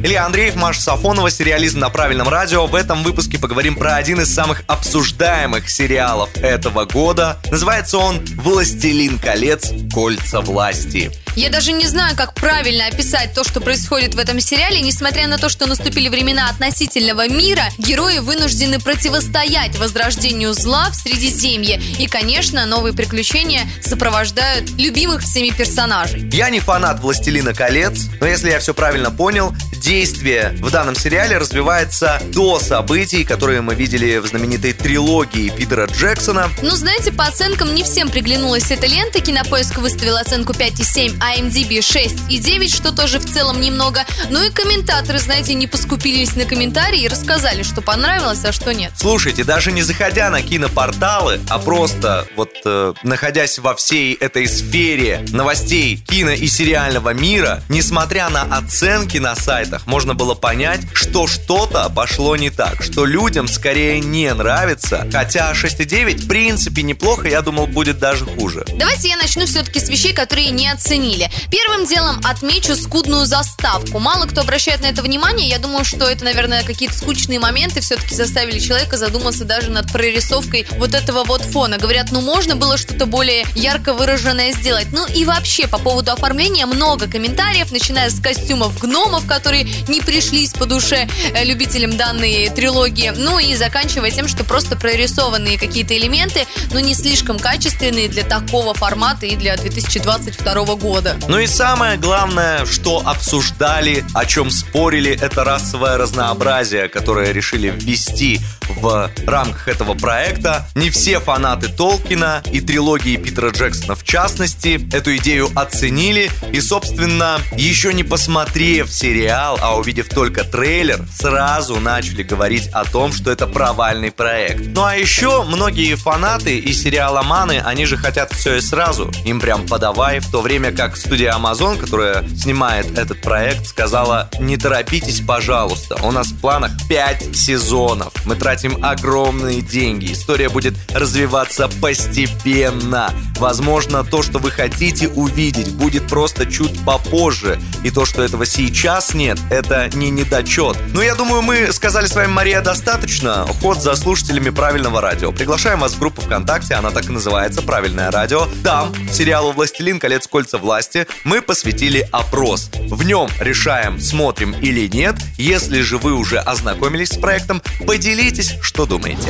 Илья Андреев, Маша Сафонова, сериализм на правильном радио. В этом выпуске поговорим про один из самых обсуждаемых сериалов этого года. Называется он «Властелин колец. Кольца власти». Я даже не знаю, как правильно описать то, что происходит в этом сериале. Несмотря на то, что наступили времена относительного мира, герои вынуждены противостоять возрождению зла в Средиземье. И, конечно, новые приключения сопровождают любимых всеми персонажей. Я не фанат «Властелина колец», но если я все правильно понял, действие в данном сериале развивается до событий, которые мы видели в знаменитой трилогии Питера Джексона. Ну, знаете, по оценкам не всем приглянулась эта лента. Кинопоиск выставил оценку 5,7, а IMDb 6 и 9, что тоже в целом немного. Ну и комментаторы, знаете, не поскупились на комментарии и рассказали, что понравилось, а что нет. Слушайте, даже не заходя на кинопорталы, а просто вот э, находясь во всей этой сфере новостей кино и сериального мира, несмотря на оценки на сайтах, можно было понять, что что-то пошло не так, что людям скорее не нравится, хотя 6,9 в принципе неплохо, я думал, будет даже хуже. Давайте я начну все-таки с вещей, которые не оценили. Первым делом отмечу скудную заставку. Мало кто обращает на это внимание. Я думаю, что это, наверное, какие-то скучные моменты все-таки заставили человека задуматься даже над прорисовкой вот этого вот фона. Говорят, ну можно было что-то более ярко выраженное сделать. Ну и вообще по поводу оформления много комментариев, начиная с костюмов гномов, которые не пришлись по душе э, любителям данной трилогии, ну и заканчивая тем, что просто прорисованные какие-то элементы, но не слишком качественные для такого формата и для 2022 года года. Ну и самое главное, что обсуждали, о чем спорили, это расовое разнообразие, которое решили ввести в рамках этого проекта. Не все фанаты Толкина и трилогии Питера Джексона в частности эту идею оценили и, собственно, еще не посмотрев сериал, а увидев только трейлер, сразу начали говорить о том, что это провальный проект. Ну а еще многие фанаты и сериаломаны, они же хотят все и сразу. Им прям подавай, в то время как студия Amazon, которая снимает этот проект, сказала, не торопитесь, пожалуйста, у нас в планах 5 сезонов. Мы тратим огромные деньги. История будет развиваться постепенно. Возможно, то, что вы хотите увидеть, будет просто чуть попозже. И то, что этого сейчас нет, это не недочет. Но я думаю, мы сказали с вами, Мария, достаточно. Ход за слушателями правильного радио. Приглашаем вас в группу ВКонтакте, она так и называется «Правильное радио». Там сериалу «Властелин. Колец. Кольца власти» мы посвятили опрос. В нем решаем, смотрим или нет. Если же вы уже ознакомились с проектом, поделитесь, что думаете.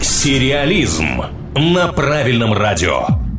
Сериализм на правильном радио.